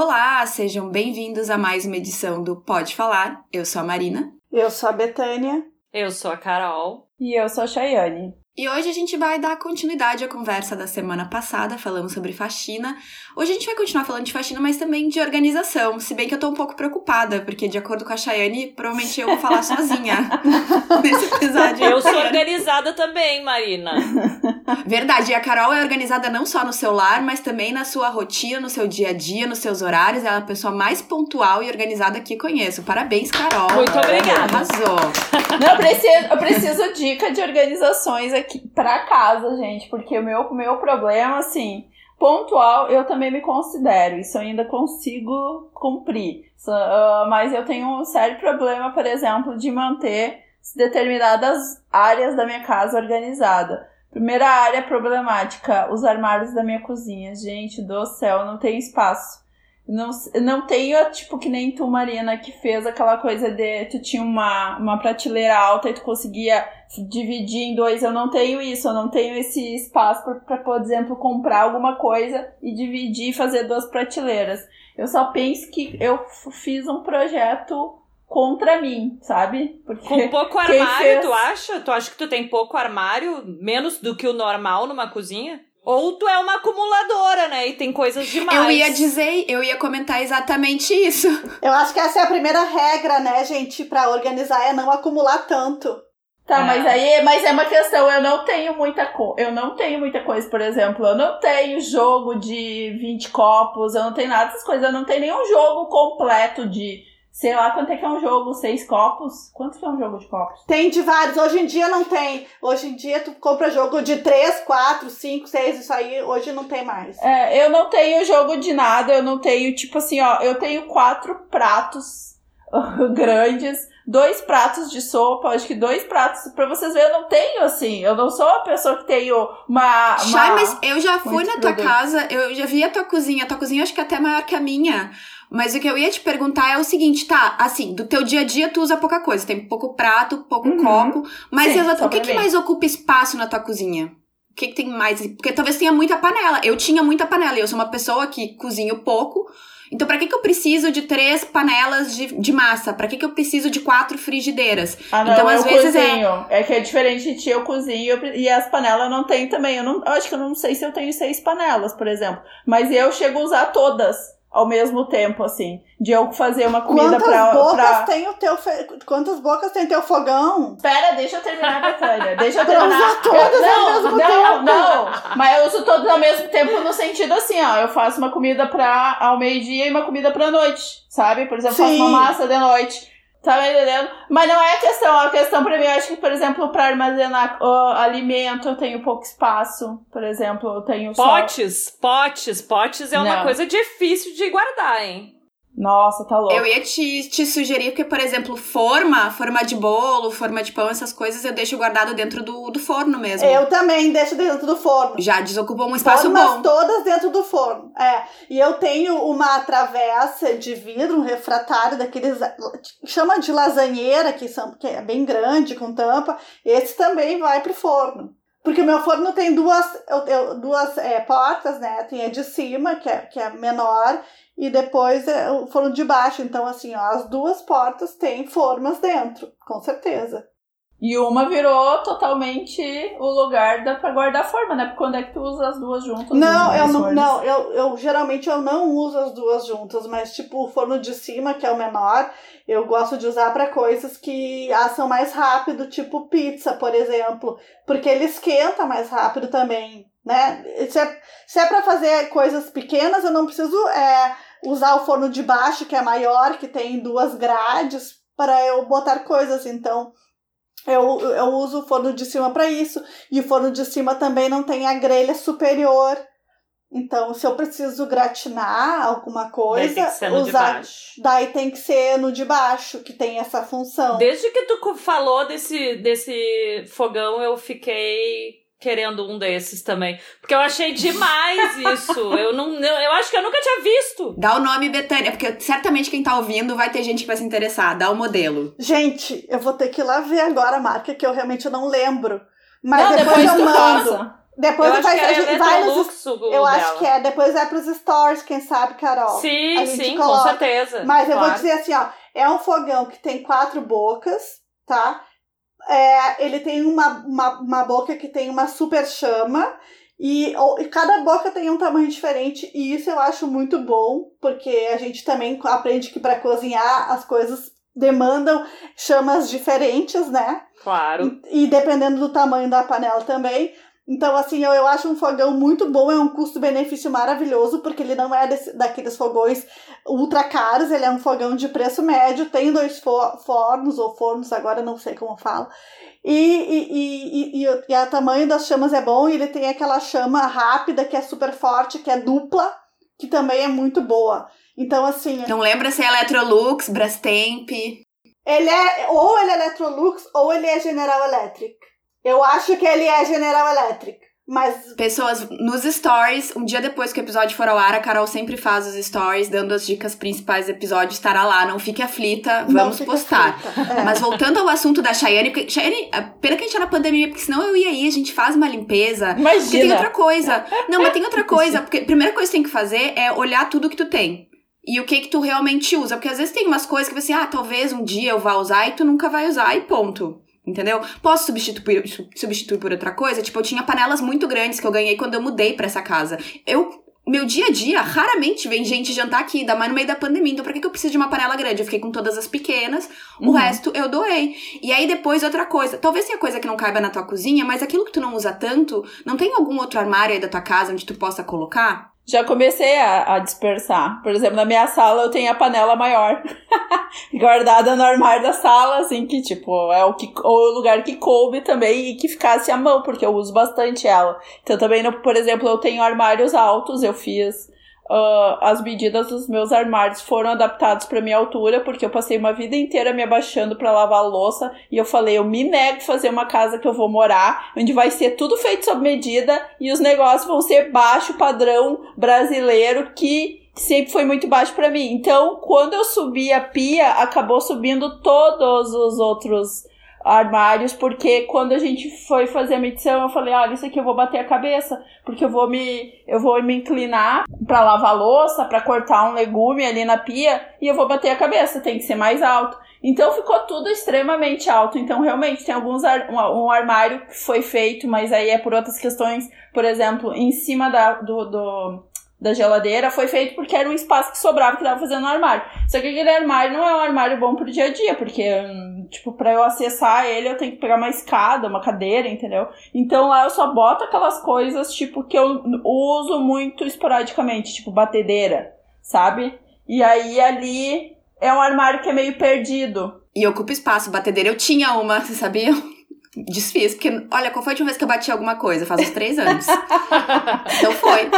Olá, sejam bem-vindos a mais uma edição do Pode Falar. Eu sou a Marina. Eu sou a Betânia. Eu sou a Carol. E eu sou a Chayane. E hoje a gente vai dar continuidade à conversa da semana passada, falando sobre faxina. Hoje a gente vai continuar falando de faxina, mas também de organização. Se bem que eu tô um pouco preocupada, porque de acordo com a Chayane, provavelmente eu vou falar sozinha nesse episódio. Eu sou organizada também, Marina. Verdade, e a Carol é organizada não só no seu lar, mas também na sua rotina, no seu dia a dia, nos seus horários. Ela é a pessoa mais pontual e organizada que conheço. Parabéns, Carol. Muito obrigada. Arrasou. Não, eu preciso, eu preciso dica de organizações aqui pra casa, gente, porque o meu, meu problema, assim, pontual, eu também me considero, isso eu ainda consigo cumprir. Uh, mas eu tenho um sério problema, por exemplo, de manter determinadas áreas da minha casa organizada. Primeira área problemática, os armários da minha cozinha. Gente do céu, não tem espaço. Não, não tenho, tipo, que nem tu, Marina, que fez aquela coisa de tu tinha uma, uma prateleira alta e tu conseguia dividir em dois. Eu não tenho isso, eu não tenho esse espaço para, por exemplo, comprar alguma coisa e dividir e fazer duas prateleiras. Eu só penso que eu fiz um projeto contra mim, sabe? Porque Com pouco armário, fez... tu acha? Tu acha que tu tem pouco armário, menos do que o normal numa cozinha? Ou tu é uma acumuladora, né? E tem coisas demais. Eu ia dizer, eu ia comentar exatamente isso. Eu acho que essa é a primeira regra, né, gente, para organizar é não acumular tanto. Tá, é. mas aí, mas é uma questão, eu não tenho muita coisa, eu não tenho muita coisa, por exemplo, eu não tenho jogo de 20 copos, eu não tenho nada dessas coisas, eu não tenho nenhum jogo completo de Sei lá quanto é que é um jogo, seis copos? Quanto que é um jogo de copos? Tem de vários. Hoje em dia não tem. Hoje em dia tu compra jogo de três, quatro, cinco, seis. Isso aí hoje não tem mais. É, eu não tenho jogo de nada. Eu não tenho, tipo assim, ó. Eu tenho quatro pratos grandes, dois pratos de sopa, acho que dois pratos. Pra vocês verem, eu não tenho assim. Eu não sou a pessoa que tenho uma. uma... Chay, mas eu já fui na tua casa, eu já vi a tua cozinha. A tua cozinha acho que é até maior que a minha. Mas o que eu ia te perguntar é o seguinte, tá? Assim, do teu dia a dia tu usa pouca coisa, tem pouco prato, pouco uhum. copo, mas Sim, o que, que mais ocupa espaço na tua cozinha? O que, que tem mais? Porque talvez tenha muita panela. Eu tinha muita panela e eu sou uma pessoa que cozinho pouco. Então, para que, que eu preciso de três panelas de, de massa? Para que, que eu preciso de quatro frigideiras? Ah, não, então, às vezes é cozinho. É... é que é diferente de ti, eu cozinho e as panelas não tenho também. Eu, não, eu acho que eu não sei se eu tenho seis panelas, por exemplo. Mas eu chego a usar todas ao mesmo tempo, assim. De eu fazer uma comida Quantas pra. Bocas pra... Tem o teu fe... Quantas bocas tem teu fogão? Espera, deixa eu terminar, Betânia. Deixa eu terminar. Todas não, ao mesmo não, tempo. não. Mas eu uso todas ao mesmo tempo no sentido assim, ó. Eu faço uma comida pra ao meio-dia e uma comida pra noite. Sabe? Por exemplo, Sim. faço uma massa de noite. Tá me entendendo? Mas não é a questão. A questão pra mim, eu acho que, por exemplo, pra armazenar uh, alimento, eu tenho pouco espaço. Por exemplo, eu tenho Potes, só... potes, potes é não. uma coisa difícil de guardar, hein? Nossa, tá louco. Eu ia te, te sugerir que, por exemplo, forma, forma de bolo, forma de pão, essas coisas eu deixo guardado dentro do, do forno mesmo. Eu também deixo dentro do forno. Já desocupou um espaço Formas bom. todas dentro do forno. É. E eu tenho uma travessa de vidro, um refratário daqueles. chama de lasanheira, que, são, que é bem grande, com tampa. Esse também vai pro forno. Porque o meu forno tem duas, eu, eu, duas é, portas, né? Tem a de cima, que é, que é menor, e depois é o forno de baixo. Então, assim, ó, as duas portas têm formas dentro, com certeza. E uma virou totalmente o lugar da, pra guardar forma, né? Porque quando é que tu usa as duas juntas? Não, eu não, não eu, eu geralmente eu não uso as duas juntas, mas tipo o forno de cima, que é o menor, eu gosto de usar para coisas que assam mais rápido, tipo pizza, por exemplo, porque ele esquenta mais rápido também, né? Se é, se é para fazer coisas pequenas, eu não preciso é, usar o forno de baixo, que é maior, que tem duas grades, para eu botar coisas, então eu, eu uso o forno de cima para isso. E o forno de cima também não tem a grelha superior. Então, se eu preciso gratinar alguma coisa, daí tem que usar, daí tem que ser no de baixo, que tem essa função. Desde que tu falou desse, desse fogão, eu fiquei querendo um desses também. Porque eu achei demais isso. eu não eu acho que eu nunca tinha visto. Dá o nome Betânia, porque certamente quem tá ouvindo vai ter gente que vai se interessar. Dá o modelo. Gente, eu vou ter que ir lá ver agora a marca, que eu realmente não lembro. Mas não, depois, depois eu mando. Passa. Depois eu acho vai, que a é gente vai nos Eu dela. acho que é. Depois vai pros stories, quem sabe, Carol. Sim, sim, coloca. com certeza. Mas eu vou claro. dizer assim, ó. É um fogão que tem quatro bocas, tá? É, ele tem uma, uma, uma boca que tem uma super chama. E, ou- e cada boca tem um tamanho diferente. E isso eu acho muito bom. Porque a gente também aprende que para cozinhar as coisas demandam chamas diferentes, né? Claro. E, e dependendo do tamanho da panela também. Então, assim, eu, eu acho um fogão muito bom, é um custo-benefício maravilhoso, porque ele não é desse- daqueles fogões ultra caros, ele é um fogão de preço médio, tem dois fo- fornos, ou fornos, agora não sei como fala. E, e, e, e, e, o- e o tamanho das chamas é bom, e ele tem aquela chama rápida, que é super forte, que é dupla, que também é muito boa. Então, assim, Não lembra se é Electrolux, Brastemp. ele é ou ele é Electrolux ou ele é General Electric. Eu acho que ele é General Electric, mas Pessoas, nos stories, um dia depois que o episódio for ao ar, a Carol sempre faz os stories dando as dicas principais do episódio, estará lá, não fique aflita, vamos postar. frita. É. Mas voltando ao assunto da Chayane, porque Chayane, a pena que a gente tá na pandemia, porque senão eu ia aí, a gente faz uma limpeza. Porque tem Imagina. outra coisa. Não, mas tem outra coisa, porque a primeira coisa que tem que fazer é olhar tudo que tu tem. E o que que tu realmente usa, porque às vezes tem umas coisas que você, ah, talvez um dia eu vá usar e tu nunca vai usar e ponto. Entendeu? Posso substituir, substituir por outra coisa? Tipo, eu tinha panelas muito grandes que eu ganhei quando eu mudei pra essa casa. Eu, meu dia a dia, raramente vem gente jantar aqui, ainda mais no meio da pandemia. Então, pra que, que eu preciso de uma panela grande? Eu fiquei com todas as pequenas, o Uhum. resto eu doei. E aí, depois, outra coisa. Talvez tenha coisa que não caiba na tua cozinha, mas aquilo que tu não usa tanto, não tem algum outro armário aí da tua casa onde tu possa colocar? Já comecei a, a dispersar. Por exemplo, na minha sala eu tenho a panela maior. guardada no armário da sala, assim, que tipo, é o, que, o lugar que coube também e que ficasse à mão, porque eu uso bastante ela. Então também, no- por exemplo, eu tenho armários altos, eu fiz. Ah, as medidas dos meus armários foram adaptados para minha altura, porque eu passei uma vida inteira me abaixando para lavar louça e eu falei, eu me nego a fazer uma casa que eu vou morar, onde vai ser tudo feito sob medida e os negócios vão ser baixo padrão brasileiro que sempre foi muito baixo para mim. Então, quando eu subi a pia, acabou subindo todos os outros armários, porque quando a gente foi fazer a medição, eu falei, olha, isso aqui eu vou bater a cabeça, porque eu vou me eu vou me inclinar para lavar louça, para cortar um legume ali na pia, e eu vou bater a cabeça, tem que ser mais alto. Então ficou tudo extremamente alto. Então, realmente, tem alguns ar- um, um armário que foi feito, mas aí é por outras questões. Por exemplo, em cima da, do, do- da geladeira foi feito porque era um espaço que sobrava que tava fazendo no armário. Só que aquele armário não é um armário bom pro dia a dia, porque, hum, tipo, pra eu acessar ele eu tenho que pegar uma escada, uma cadeira, entendeu? Então lá eu só boto aquelas coisas, tipo, que eu uso muito esporadicamente, tipo, batedeira, sabe? E aí ali é um armário que é meio perdido. E ocupa espaço. Batedeira eu tinha uma, você sabia? Desfiz, porque, olha, qual foi a última vez que eu bati alguma coisa? Faz uns três anos. então foi.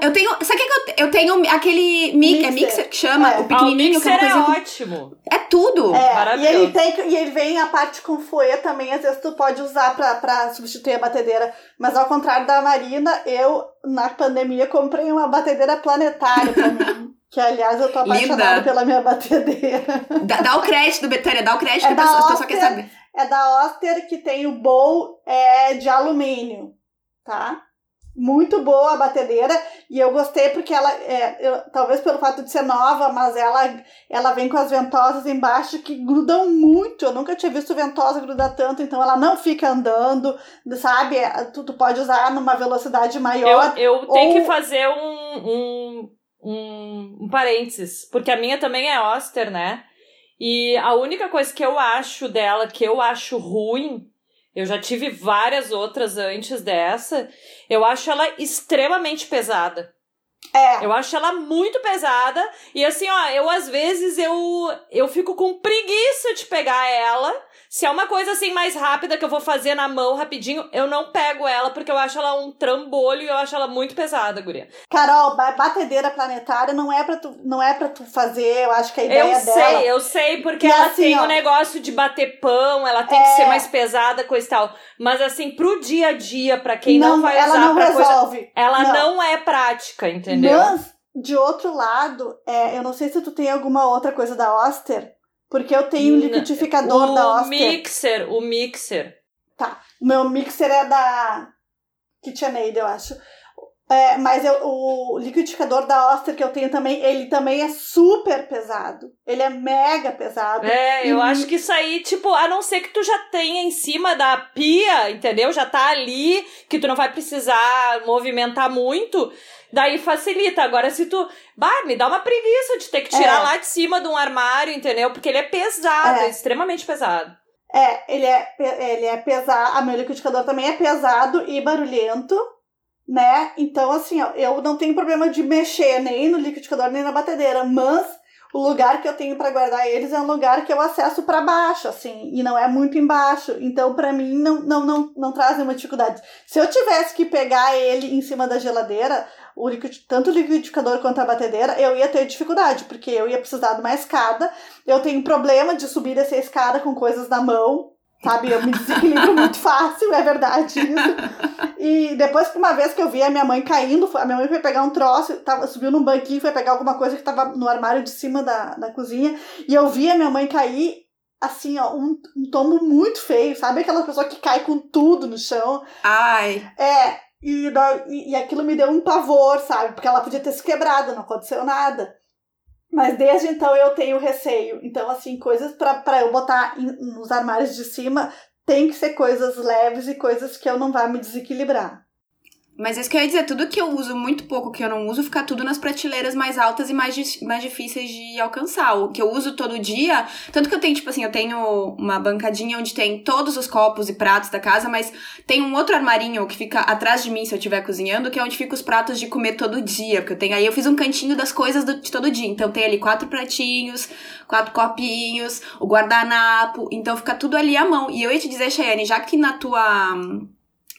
Eu tenho. Sabe o que, que eu, eu tenho? Aquele. Mi, é Mixer. mixer que chama? É. O pequenininho, ah, o que é uma coisinha. é ótimo. É tudo. É, e Maravilhoso. ele, tem, e ele vem a parte com foie também, às vezes tu pode usar pra, pra substituir a batedeira. Mas ao contrário da Marina, eu, na pandemia, comprei uma batedeira planetária pra mim. Que, aliás, eu tô apaixonada Linda. pela minha batedeira. Dá, dá o crédito, Betânia, dá o crédito É que a pessoa, a pessoa quer saber. É da Oster, que tem o bowl é, de alumínio, tá? Muito boa a batedeira. E eu gostei porque ela, é, eu- talvez pelo fato de ser nova, mas ela, ela vem com as ventosas embaixo que grudam muito. Eu nunca tinha visto ventosa grudar tanto, então ela não fica andando, sabe? É, Tu, tu pode usar numa velocidade Eu, maior. eu tenho ou- que fazer um, um, um, um parênteses, porque a minha também é Oster, né? E a única coisa que eu acho dela, que eu acho ruim, eu já tive várias outras antes dessa, eu acho ela extremamente pesada. É, Eu acho ela muito pesada. E assim, ó, eu às vezes eu, eu fico com preguiça de pegar ela. Se é uma coisa assim mais rápida que eu vou fazer na mão rapidinho, eu não pego ela porque eu acho ela um trambolho e eu acho ela muito pesada, guria. Carol, ba- batedeira planetária não é pra tu, não é pra tu fazer, eu acho que a ideia Eu dela. sei, eu sei, porque Que ela assim, tem o ó. negócio de bater pão, ela tem que É. ser mais pesada, coisa e tal. Mas assim, pro dia a dia, pra quem não, vai ela usar não pra coisa. resolve. Ela Não. não. é prática, entendeu? Mas, de outro lado, é, eu não sei se tu tem alguma outra coisa da Oster, porque eu tenho um N- liquidificador da o Oster. mixer, o mixer. Tá. O meu mixer é da. KitchenAid, eu acho. É, mas eu, o liquidificador da Oster que eu tenho também, ele também é super pesado. Ele é mega pesado. É, eu acho que isso aí, tipo, a não ser que tu já tenha em cima da pia, entendeu? Já tá ali, que tu não vai precisar movimentar muito, daí facilita. Agora, se tu. Bah, me dá uma preguiça de ter que tirar É. lá de cima de um armário, entendeu? Porque ele é pesado, É. é extremamente pesado. É, ele é, ele é pesado. A meu liquidificador também é pesado e barulhento, né? Então, assim, ó, eu não tenho problema de mexer nem no liquidificador nem na batedeira, mas o lugar que eu tenho pra guardar eles é um lugar que eu acesso pra baixo, assim, e não é muito embaixo. Então, pra mim, não, não, não, não traz nenhuma dificuldade. Se eu tivesse que pegar ele em cima da geladeira, o liquid, tanto o liquidificador quanto a batedeira, eu ia ter dificuldade, porque eu ia precisar de uma escada. Eu tenho problema de subir essa escada com coisas na mão, sabe? Eu me desequilibro muito fácil, é verdade isso. E depois que uma vez que eu vi a minha mãe caindo, a minha mãe foi pegar um troço, tava, subiu num banquinho, foi pegar alguma coisa que tava no armário de cima da, da cozinha, e eu vi a minha mãe cair, assim, ó, um, um tombo muito feio, sabe? Aquela pessoa que cai com tudo no chão. Ai, É, e, e aquilo me deu um pavor, sabe? Porque ela podia ter se quebrado, não aconteceu nada. Mas desde então eu tenho receio. Então, assim, coisas pra eu botar em- nos armários de cima tem que ser coisas leves e coisas que eu não vá me desequilibrar. Mas isso que eu ia dizer, tudo que eu uso muito pouco, que eu não uso, fica tudo nas prateleiras mais altas e mais, mais difíceis de alcançar. O que eu uso todo dia, tanto que eu tenho, tipo assim, eu tenho uma bancadinha onde tem todos os copos e pratos da casa, mas tem um outro armarinho que fica atrás de mim se eu estiver cozinhando, que é onde ficam os pratos de comer todo dia. Porque eu tenho aí, eu fiz um cantinho das coisas do- de todo dia. Então tem ali quatro pratinhos, quatro copinhos, o guardanapo, então fica tudo ali à mão. E eu ia te dizer, Cheyenne, já que na tua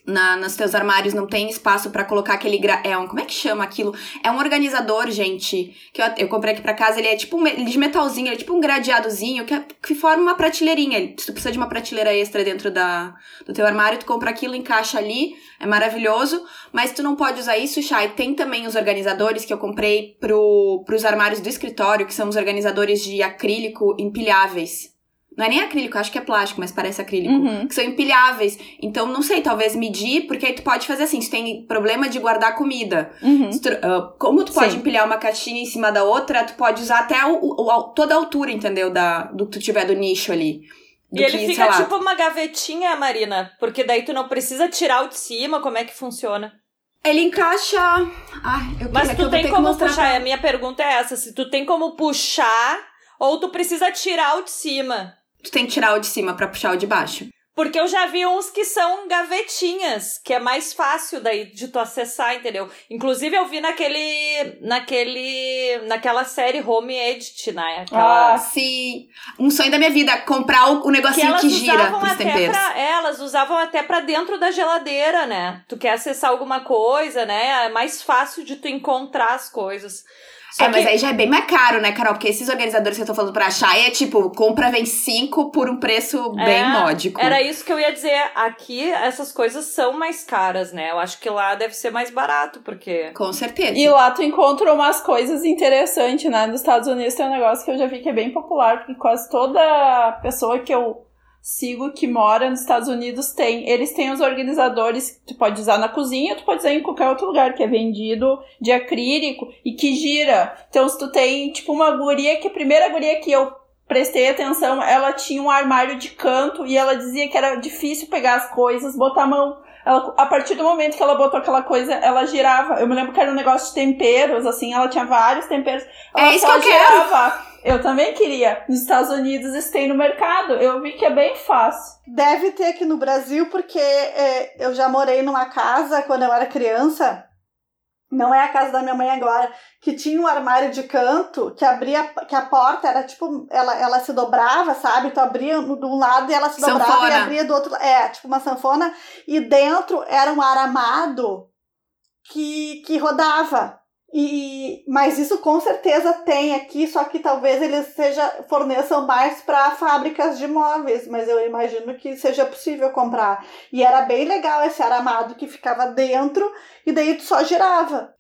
na, nos teus armários não tem espaço pra colocar aquele gra... é um como é que chama aquilo? É um organizador gente que eu, eu comprei aqui pra casa ele é tipo um, me- de metalzinho ele é tipo um gradeadozinho que, é- que forma uma prateleirinha. Ele- se tu precisa de uma prateleira extra dentro da, do teu armário tu compra aquilo encaixa ali é maravilhoso. Mas tu não pode usar isso Chay. Tem também os organizadores que eu comprei pro, pros armários do escritório que são os organizadores de acrílico empilháveis não é nem acrílico, acho que é plástico, mas parece acrílico Uhum. que são empilháveis. Então, não sei, talvez medir, porque aí tu pode fazer assim, se tem problema de guardar comida. Uhum. Tu- ah, como tu pode Sim. empilhar uma caixinha em cima da outra, tu pode usar até o, o- toda a altura, entendeu? Da, do que tu tiver do nicho ali. Do E ele que, fica sei lá. tipo uma gavetinha, Marina, porque daí tu não precisa tirar o de cima, como é que funciona? Ele encaixa. Ai, eu Mas tu tem como puxar, pra- a minha pergunta é essa, se tu tem como puxar ou tu precisa tirar o de cima. Tu tem que tirar o de cima pra puxar o de baixo. Porque eu já vi uns que são gavetinhas, que é mais fácil daí de tu acessar, entendeu? Inclusive eu vi naquele naquele naquela série Home Edit, né? Aquela Ah, Sim. Um sonho da minha vida, comprar o, o que negocinho elas que, gira usavam pros até temperos. pra, é, elas usavam até pra dentro da geladeira, né? Tu quer acessar alguma coisa, né? É mais fácil de tu encontrar as coisas. Só É, mas aí já é bem mais caro, né, Carol? Porque esses organizadores que eu tô falando pra achar é tipo, compra vem cinco por um preço bem É, módico. Era isso que eu ia dizer. Aqui essas coisas são mais caras, né? Eu acho que lá deve ser mais barato, porque. Com certeza. E lá tu encontra umas coisas interessantes, né? Nos Estados Unidos tem um negócio que eu já vi que é bem popular, porque quase toda pessoa que eu sigo que mora nos Estados Unidos tem. Eles têm os organizadores que tu pode usar na cozinha, tu pode usar em qualquer outro lugar, que é vendido de acrílico e que gira. Então, se tu tem, tipo, uma guria que a primeira guria que eu prestei atenção, ela tinha um armário de canto e ela dizia que era difícil pegar as coisas, botar a mão. Ela, a partir do momento que ela botou aquela coisa, ela girava. Eu me lembro que era um negócio de temperos, assim, ela tinha vários temperos. Ela É isso só que eu quero. Eu também queria. Nos Estados Unidos isso tem no mercado. Eu vi que é bem fácil. Deve ter aqui no Brasil, porque é, eu já morei numa casa quando eu era criança. Não é a casa da minha mãe agora, que tinha um armário de canto que abria, que a porta era tipo, ela, ela se dobrava, sabe? Tu abria de um lado e ela se dobrava Sanfona. e abria do outro. É, tipo uma sanfona. E dentro era um aramado que, que rodava. E, mas isso com certeza tem aqui, só que talvez eles seja, forneçam mais para fábricas de móveis, mas eu imagino que seja possível comprar. E era bem legal esse aramado que ficava dentro e daí tu só girava.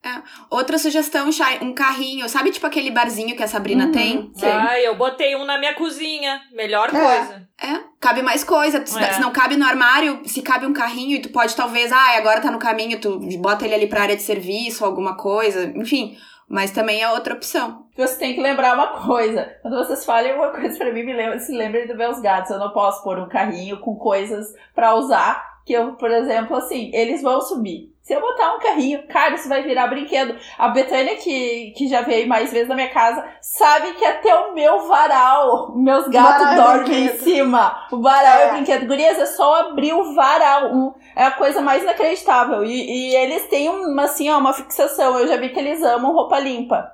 Outra sugestão, Chay, um carrinho. Sabe tipo aquele barzinho que a Sabrina Uhum. tem? Sim. Ai, eu botei um na minha cozinha. Melhor É. coisa. É. cabe mais coisa. Se- É. Se não cabe no armário, se cabe um carrinho e tu pode talvez, ah, agora tá no caminho, tu bota ele ali pra área de serviço, alguma coisa, enfim. Mas também é outra opção. Você tem que lembrar uma coisa. Quando vocês falem uma coisa pra mim, me lembra, se lembrem dos meus gatos. Eu não posso pôr um carrinho com coisas pra usar. Que eu, por exemplo, assim, eles vão subir. Se eu botar um carrinho, cara, isso vai virar brinquedo. A Betânia, que, que já veio mais vezes na minha casa, sabe que até o meu varal, meus gatos é dormem em brinquedo. cima. O varal é, É. brinquedo. Gurias, é só abrir o varal. Um, é a coisa mais inacreditável. E, e eles têm uma, assim, ó, uma fixação. Eu já vi que eles amam roupa limpa.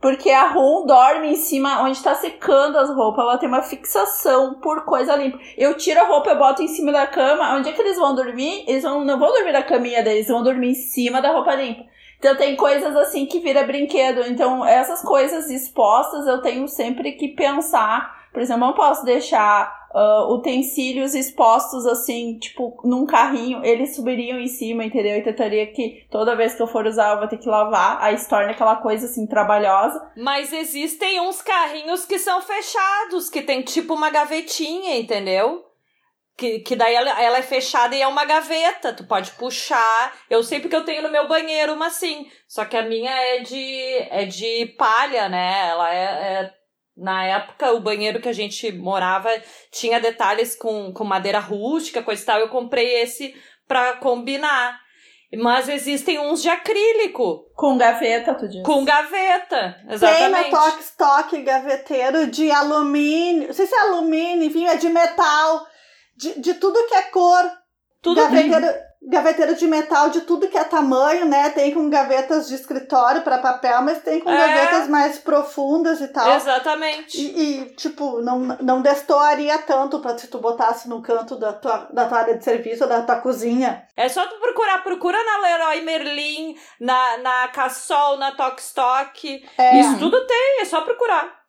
Porque a Rum dorme em cima, onde tá secando as roupas. Ela tem uma fixação por coisa limpa. Eu tiro a roupa, eu boto em cima da cama. Onde é que eles vão dormir? Eles vão, não vão dormir na caminha deles, vão dormir em cima da roupa limpa. Então tem coisas assim que vira brinquedo. Então essas coisas expostas eu tenho sempre que pensar. Por exemplo, eu não posso deixar ah, utensílios expostos assim, tipo, num carrinho. Eles subiriam em cima, entendeu? E tentaria que toda vez que eu for usar eu vou ter que lavar. Aí se torna aquela coisa assim trabalhosa. Mas existem uns carrinhos que são fechados, que tem tipo uma gavetinha, entendeu? Que, que daí ela, ela é fechada e é uma gaveta. Tu pode puxar. Eu sei porque eu tenho no meu banheiro uma assim. Só que a minha é de, é de palha, né? Ela é, é- Na época, o banheiro que a gente morava tinha detalhes com, com madeira rústica, coisa e tal. Eu comprei esse pra combinar. Mas existem uns de acrílico, Com gaveta, tu diz. com gaveta. Tem Exatamente. na Toque Stock gaveteiro de alumínio, não sei se é alumínio, enfim, é de metal, de, de tudo que é cor. Tudo gaveteiro, gaveteiro de metal de tudo que é tamanho, né? Tem com gavetas de escritório para papel, mas tem com É. gavetas mais profundas e tal. Exatamente. E, e, tipo, não, não destoaria tanto pra se tu botasse no canto da tua, da tua área de serviço ou da tua cozinha. É só tu procurar, procura na Leroy Merlin, na, na Cassol, na Tokstok. É. Isso tudo tem, é só procurar.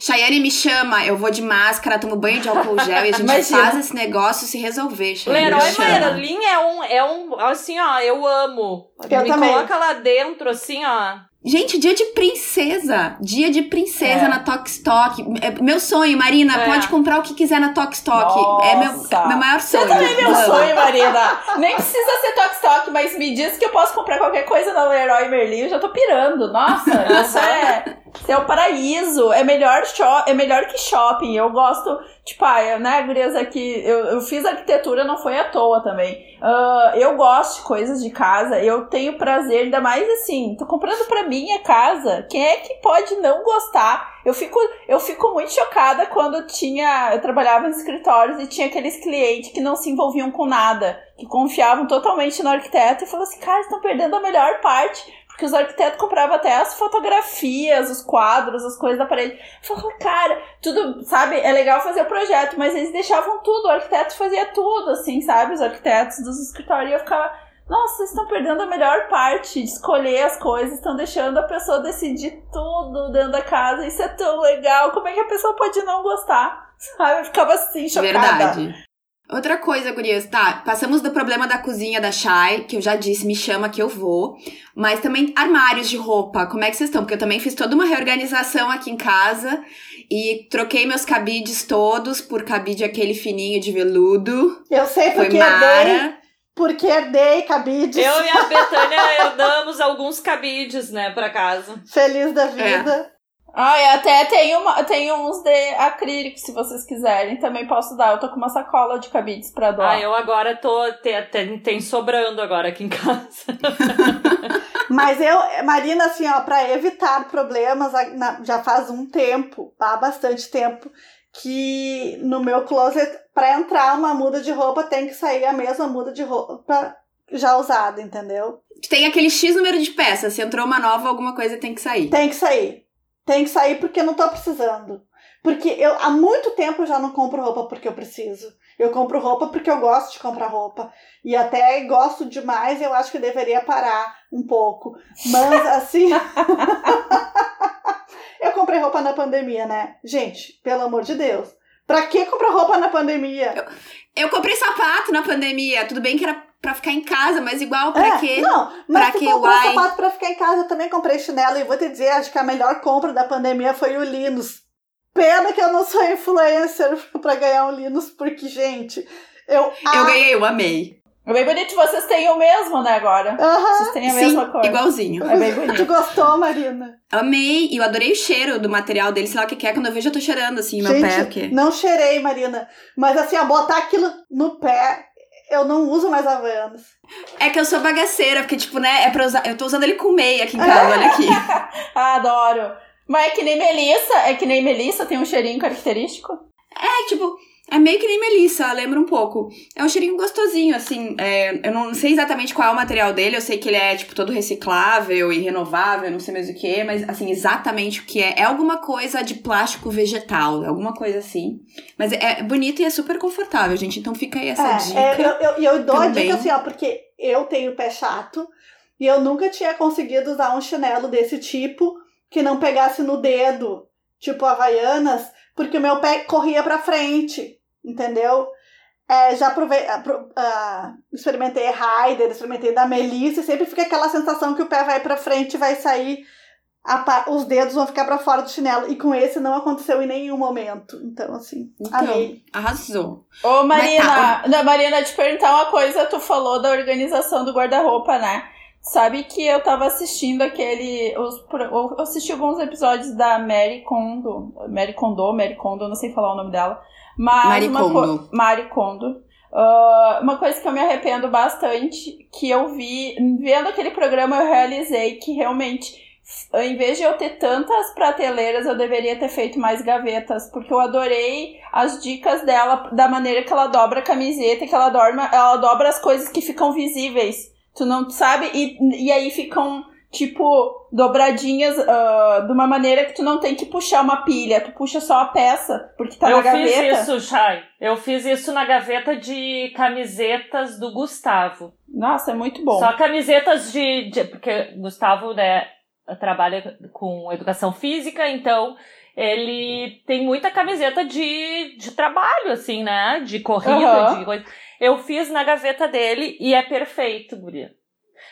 Chayane me chama, eu vou de máscara, tomo banho de álcool gel e a gente Imagina. faz esse negócio se resolver, Chayane. Leroy. Merlin é um, é um, assim, ó, eu amo. Eu Me também. coloca lá dentro, assim, ó. Gente, dia de princesa. Dia de princesa É. na Tokstok. É meu sonho, Marina. É. Pode comprar o que quiser na Tokstok. É meu, meu maior sonho. Também é meu Vamos. sonho, Marina. Nem precisa ser Tox Talk, mas me diz que eu posso comprar qualquer coisa na Leroy Merlin, eu já tô pirando. Nossa, isso é, isso é o paraíso. É melhor, é melhor que shopping. Eu gosto, tipo, ah, eu, né, aqui, eu, eu fiz arquitetura, não foi à toa também. Ah, eu gosto de coisas de casa, eu tenho prazer, ainda mais assim, tô comprando pra minha casa. Quem é que pode não gostar? Eu fico, eu fico muito chocada quando tinha. Eu trabalhava em escritórios e tinha aqueles clientes que não se envolviam com nada, que confiavam totalmente no arquiteto e falavam assim: cara, estão perdendo a melhor parte. Porque os arquitetos compravam até as fotografias, os quadros, as coisas da parede. Falava, cara, tudo, sabe? É legal fazer o projeto, mas eles deixavam tudo, o arquiteto fazia tudo, assim, sabe? Os arquitetos dos escritórios. Eu ficava, nossa, vocês estão perdendo a melhor parte de escolher as coisas, estão deixando a pessoa decidir tudo dentro da casa. Isso é tão legal. Como é que a pessoa pode não gostar? Sabe? Eu ficava assim, chocada. Verdade. Outra coisa, gurias, tá, passamos do problema da cozinha da Shai, que eu já disse, me chama que eu vou, mas também armários de roupa, como é que vocês estão? Porque eu também fiz toda uma reorganização aqui em casa e troquei meus cabides todos por cabide aquele fininho de veludo, Eu sei foi porque herdei, Mara. porque herdei cabides. Eu e a Betânia herdamos alguns cabides, né, pra casa. Feliz da vida. Ah, até tem, uma, tem uns de acrílico, se vocês quiserem. Também posso dar. Eu tô com uma sacola de cabides pra doar. Ah, eu agora tô. Tem, tem, tem sobrando agora aqui em casa. Mas eu, Marina, assim, ó, pra evitar problemas, já faz um tempo, há bastante tempo, que no meu closet, pra entrar uma muda de roupa, tem que sair a mesma muda de roupa já usada, entendeu? Tem aquele X número de peças, se entrou uma nova, alguma coisa tem que sair. Tem que sair. Tem que sair porque eu não tô precisando. Porque eu há muito tempo eu já não compro roupa porque eu preciso. Eu compro roupa porque eu gosto de comprar roupa. E até gosto demais, eu acho que eu deveria parar um pouco. Mas assim. eu comprei roupa na pandemia, né? Gente, pelo amor de Deus. Pra que comprar roupa na pandemia? Eu comprei sapato na pandemia, tudo bem que era pra ficar em casa, mas igual, pra É, quê? Não, mas Pra tu que comprou uai? sapato pra ficar em casa, eu também comprei chinelo. E vou te dizer, acho que a melhor compra da pandemia foi o Linus. Pena que eu não sou influencer pra ganhar um Linus, porque, gente, eu. Eu ganhei, eu amei. É bem bonito, vocês têm o mesmo, né, agora? Vocês têm a Sim, mesma cor. igualzinho. É bem Tu bonito. gostou, Marina? Amei, e eu adorei o cheiro do material dele, sei lá o que é, quando eu vejo eu tô cheirando assim, meu Gente, pé, porque... não cheirei, Marina. Mas assim, ó, botar aquilo no pé, eu não uso mais Havaianas. É que eu sou bagaceira, porque tipo, né, é pra usar, eu tô usando ele com meia aqui em casa, olha aqui. Adoro. Mas é que nem Melissa, é que nem Melissa, tem um cheirinho característico. É, tipo, é meio que nem Melissa, lembra um pouco. É um cheirinho gostosinho, assim. é, eu não sei exatamente qual é o material dele, eu sei que ele é, tipo, todo reciclável e renovável, não sei mais o que é, mas, assim, exatamente o que é. É alguma coisa de plástico vegetal, alguma coisa assim. Mas é, é bonito e é super confortável, gente. Então fica aí essa É, dica. é, eu, eu, e eu dou a também. dica assim, ó, porque eu tenho pé chato e eu nunca tinha conseguido usar um chinelo desse tipo que não pegasse no dedo, tipo Havaianas, porque o meu pé corria pra frente, entendeu? É, já provei, ah, pro- ah, experimentei Raider, experimentei da Melissa, e sempre fica aquela sensação que o pé vai pra frente e vai sair, a pa- os dedos vão ficar pra fora do chinelo. E com esse não aconteceu em nenhum momento. Então, assim, Então, amei. arrasou. Ô, Marina, tá, Marina, te perguntar uma coisa, tu falou da organização do guarda-roupa, né? Sabe que eu tava assistindo aquele. Os, eu assisti alguns episódios da Mary Kondo. Mary Kondo, Mary Kondo, não sei falar o nome dela. Mas Mari uma Kondo. co- Mari Kondo. Ah, uma coisa que eu me arrependo bastante, que eu vi, vendo aquele programa, eu realizei que realmente, em vez de eu ter tantas prateleiras, eu deveria ter feito mais gavetas, porque eu adorei as dicas dela, da maneira que ela dobra a camiseta, que ela, dorma, ela dobra as coisas que ficam visíveis. Tu não sabe? E, e aí ficam, tipo, dobradinhas ah, de uma maneira que tu não tem que puxar uma pilha, tu puxa só a peça, porque tá eu na gaveta. fiz isso, Chay. Eu fiz isso na gaveta de camisetas do Gustavo. Nossa, é muito bom. Só camisetas de, de- Porque o Gustavo, né, trabalha com educação física, então ele tem muita camiseta de, de trabalho, assim, né? De corrida, Aham. de coisa. Eu fiz na gaveta dele e é perfeito, guria.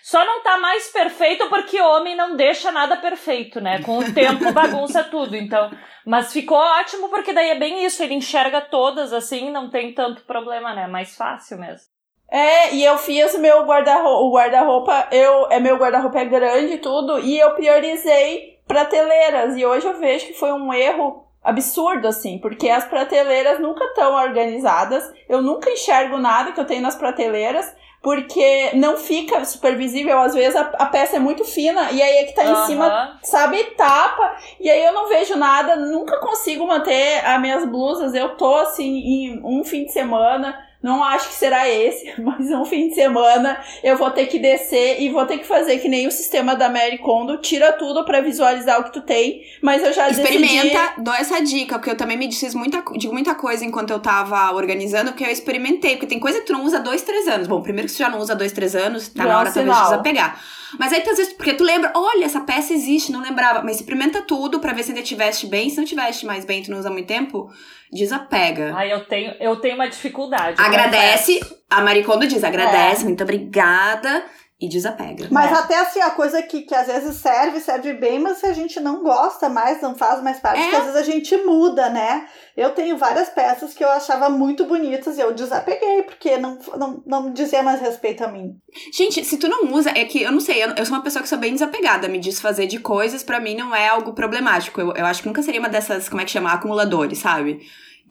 Só não tá mais perfeito porque homem não deixa nada perfeito, né? Com o tempo bagunça tudo, então. Mas ficou ótimo porque daí é bem isso, ele enxerga todas assim, não tem tanto problema, né? Mais fácil mesmo. É, e eu fiz o meu guarda-roupa, o guarda-roupa, eu, é meu guarda-roupa é grande e tudo, e eu priorizei prateleiras, e hoje eu vejo que foi um erro absurdo, assim, porque as prateleiras nunca estão organizadas, eu nunca enxergo nada que eu tenho nas prateleiras, porque não fica super visível, às vezes a, a peça é muito fina, e aí é que tá em cima sabe, tapa, e aí eu não vejo nada, nunca consigo manter as minhas blusas, eu tô assim em um fim de semana, não acho que será esse, mas um fim de semana eu vou ter que descer e vou ter que fazer que nem o sistema da Mary Kondo, tira tudo pra visualizar o que tu tem, mas eu já decidi... Experimenta, dou essa dica, porque eu também me desfiz muita, de muita coisa enquanto eu tava organizando, porque eu experimentei, porque tem coisa que tu não usa dois, três anos. Bom, primeiro que tu já não usa dois, três anos, tá é na hora talvez de desapegar. Mas aí, às vezes, porque tu lembra, olha, essa peça existe, não lembrava. Mas experimenta tudo pra ver se ainda te veste bem. Se não te veste mais bem, tu não usa muito tempo, desapega. Ai, eu tenho, eu tenho uma dificuldade. Agradece, a Maricondo diz, agradece, É. muito obrigada, e desapega. Mas É. até assim, a coisa que, que às vezes serve, serve bem, mas se a gente não gosta mais, não faz mais parte, É. porque às vezes a gente muda, né? Eu tenho várias peças que eu achava muito bonitas e eu desapeguei, porque não, não, não dizia mais respeito a mim. Gente, se tu não usa, é que eu não sei, eu, eu sou uma pessoa que sou bem desapegada. Me desfazer de coisas, pra mim, não é algo problemático. Eu, eu acho que nunca seria uma dessas, como é que chama? Acumuladores, sabe?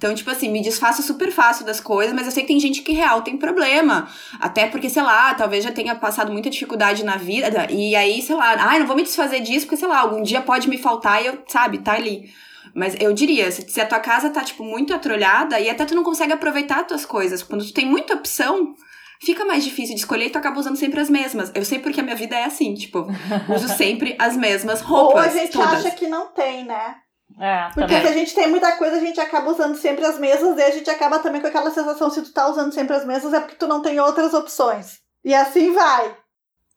Então, tipo assim, me desfaço super fácil das coisas, mas eu sei que tem gente que real tem problema. Até porque, sei lá, talvez já tenha passado muita dificuldade na vida. E aí, sei lá, ai, não vou me desfazer disso, porque, sei lá, algum dia pode me faltar e eu, sabe, tá ali. Mas eu diria, se, se a tua casa tá, tipo, muito atrolhada e até tu não consegue aproveitar as tuas coisas, quando tu tem muita opção, fica mais difícil de escolher e tu acaba usando sempre as mesmas. Eu sei porque a minha vida é assim, tipo, uso sempre as mesmas roupas. Ou a gente todas. acha que não tem, né? É, Porque se a gente tem muita coisa, a gente acaba usando sempre as mesmas, e a gente acaba também com aquela sensação, se tu tá usando sempre as mesmas, é porque tu não tem outras opções. E assim vai.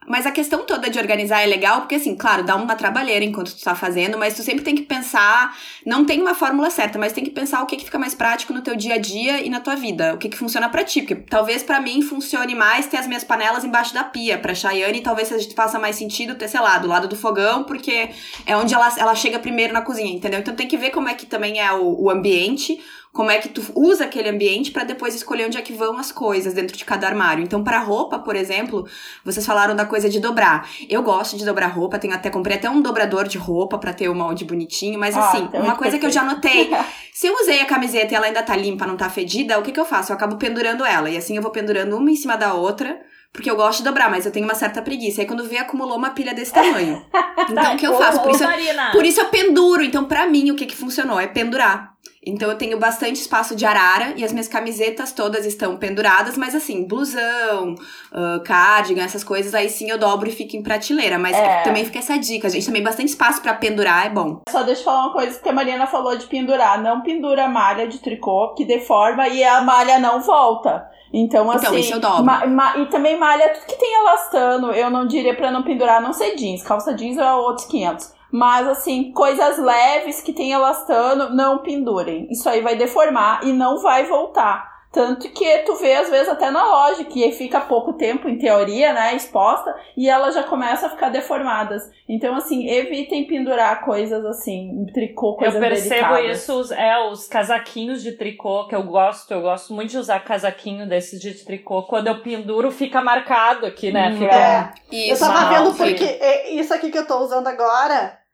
Mas a questão toda de organizar é legal, porque assim, claro, dá uma trabalheira enquanto tu tá fazendo, mas tu sempre tem que pensar, não tem uma fórmula certa, mas tem que pensar o que que fica mais prático no teu dia a dia e na tua vida, o que que funciona para ti, porque talvez para mim funcione mais ter as minhas panelas embaixo da pia, pra Chayane talvez faça mais sentido ter, sei lá, do lado do fogão, porque é onde ela, ela chega primeiro na cozinha, entendeu? Então tem que ver como é que também é o, o ambiente, como é que tu usa aquele ambiente para depois escolher onde é que vão as coisas dentro de cada armário. Então, para roupa, por exemplo, vocês falaram da coisa de dobrar. Eu gosto de dobrar roupa, tenho até comprei até um dobrador de roupa para ter o molde bonitinho, mas ah, assim, então uma coisa que eu já notei, se eu usei a camiseta e ela ainda tá limpa, não tá fedida, o que que eu faço? Eu acabo pendurando ela e assim eu vou pendurando uma em cima da outra. Porque eu gosto de dobrar, mas eu tenho uma certa preguiça. Aí quando vê, acumulou uma pilha desse tamanho. Então o que eu faço? Por isso, por isso eu penduro. Então, pra mim, o que, que funcionou? É pendurar. Então eu tenho bastante espaço de arara e as minhas camisetas todas estão penduradas, mas assim, blusão, uh, cardigan, essas coisas, aí sim eu dobro e fico em prateleira. Mas é. também fica essa dica, gente. Também bastante espaço para pendurar é bom. Só deixa eu falar uma coisa que a Mariana falou de pendurar. Não pendura a malha de tricô, que deforma e a malha não volta. Então, assim. Então, isso eu dobro. Ma, ma, e também malha tudo que tem elastano. Eu não diria para não pendurar, não sei jeans. Calça jeans é outros 500. Mas, assim, coisas leves que tem elastano, não pendurem. Isso aí vai deformar e não vai voltar. Tanto que tu vê, às vezes, até na loja, que fica pouco tempo, em teoria, né, exposta, e elas já começam a ficar deformadas. Então, assim, evitem pendurar coisas assim, tricô, coisas Eu percebo delicadas. isso, é, os casaquinhos de tricô, que eu gosto, eu gosto muito de usar casaquinho desses de tricô. Quando eu penduro, fica marcado aqui, né? Fica... É, isso, eu tava vendo porque é, isso aqui que eu tô usando agora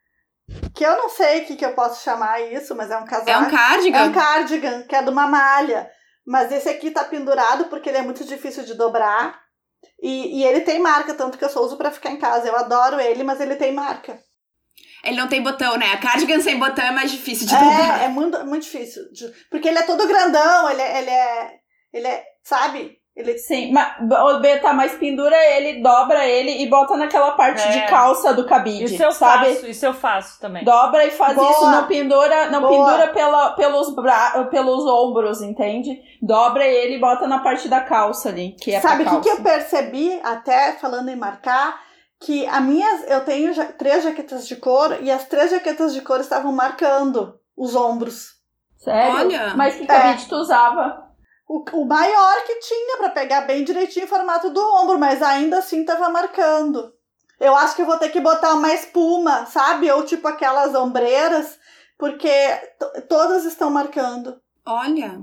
que eu não sei o que, que eu posso chamar isso, mas é um casaco. É um cardigan? É um cardigan, que é de uma malha. Mas esse aqui tá pendurado porque ele é muito difícil de dobrar. E, e ele tem marca, tanto que eu só uso para ficar em casa. Eu adoro ele, mas ele tem marca. Ele não tem botão, né? A cardigan sem botão é mais difícil de dobrar. É, é muito, muito difícil. Porque ele é todo grandão, ele, é, ele é. Ele é. Sabe? Ele... Sim, mas, o Beta, mas pendura ele, dobra ele e bota naquela parte é. de calça do cabide. Isso eu sabe? faço, isso eu faço também. Dobra e faz Boa. isso, não pendura, não Boa. pendura pela, pelos, bra... pelos ombros, entende? Dobra ele e bota na parte da calça ali, que é Sabe o que, que eu percebi, até falando em marcar? Que a minha, eu tenho ja três jaquetas de couro e as três jaquetas de couro estavam marcando os ombros. Sério? Olha. Mas que cabide é. tu usava? O, o maior que tinha para pegar bem direitinho o formato do ombro, mas ainda assim tava marcando. Eu acho que eu vou ter que botar uma espuma, sabe? Ou tipo aquelas ombreiras, porque todas estão marcando. Olha.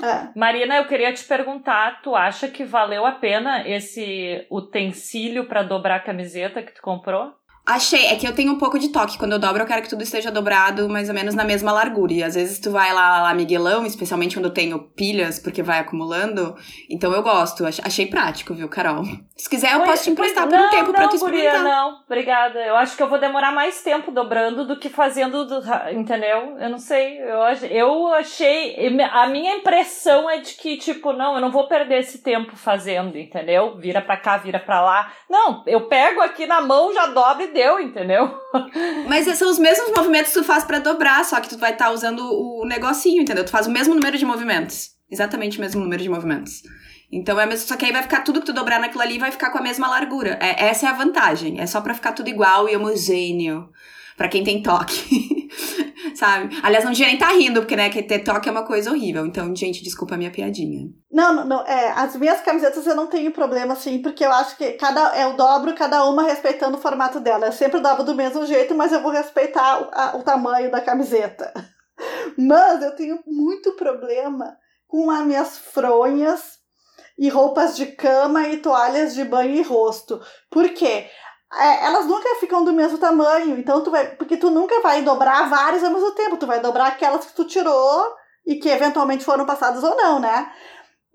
É. Marina, eu queria te perguntar, tu acha que valeu a pena esse utensílio para dobrar a camiseta que tu comprou? Achei, é que eu tenho um pouco de toque. Quando eu dobro, eu quero que tudo esteja dobrado mais ou menos na mesma largura. E às vezes tu vai lá, lá Miguelão, especialmente quando eu tenho pilhas, porque vai acumulando. Então eu gosto. Achei prático, viu, Carol? Se quiser, eu posso te emprestar por um tempo não, pra tu experimentar. Guria, não, obrigada. Eu acho que eu vou demorar mais tempo dobrando do que fazendo, do, entendeu? Eu não sei. Eu, eu achei. A minha impressão é de que, tipo, não, eu não vou perder esse tempo fazendo, entendeu? Vira pra cá, vira pra lá. Não, eu pego aqui na mão, já dobro e deu, entendeu? Mas são os mesmos movimentos que tu faz para dobrar, só que tu vai estar tá usando o negocinho, entendeu? Tu faz o mesmo número de movimentos. Exatamente o mesmo número de movimentos. Então é mesmo, só que aí vai ficar tudo que tu dobrar naquilo ali vai ficar com a mesma largura. É, essa é a vantagem. É só para ficar tudo igual e homogêneo para quem tem toque. Sabe? Aliás, não devia nem tá rindo, porque, né, que ter toque é uma coisa horrível. Então, gente, desculpa a minha piadinha. Não, não, não. É, as minhas camisetas eu não tenho problema, assim, porque eu acho que cada, eu dobro cada uma respeitando o formato dela. Eu sempre dobro do mesmo jeito, mas eu vou respeitar o, a, o tamanho da camiseta. Mas eu tenho muito problema com as minhas fronhas e roupas de cama e toalhas de banho e rosto. Por quê? É, elas nunca ficam do mesmo tamanho. Então tu vai. Porque tu nunca vai dobrar várias ao mesmo tempo. Tu vai dobrar aquelas que tu tirou e que eventualmente foram passadas ou não, né?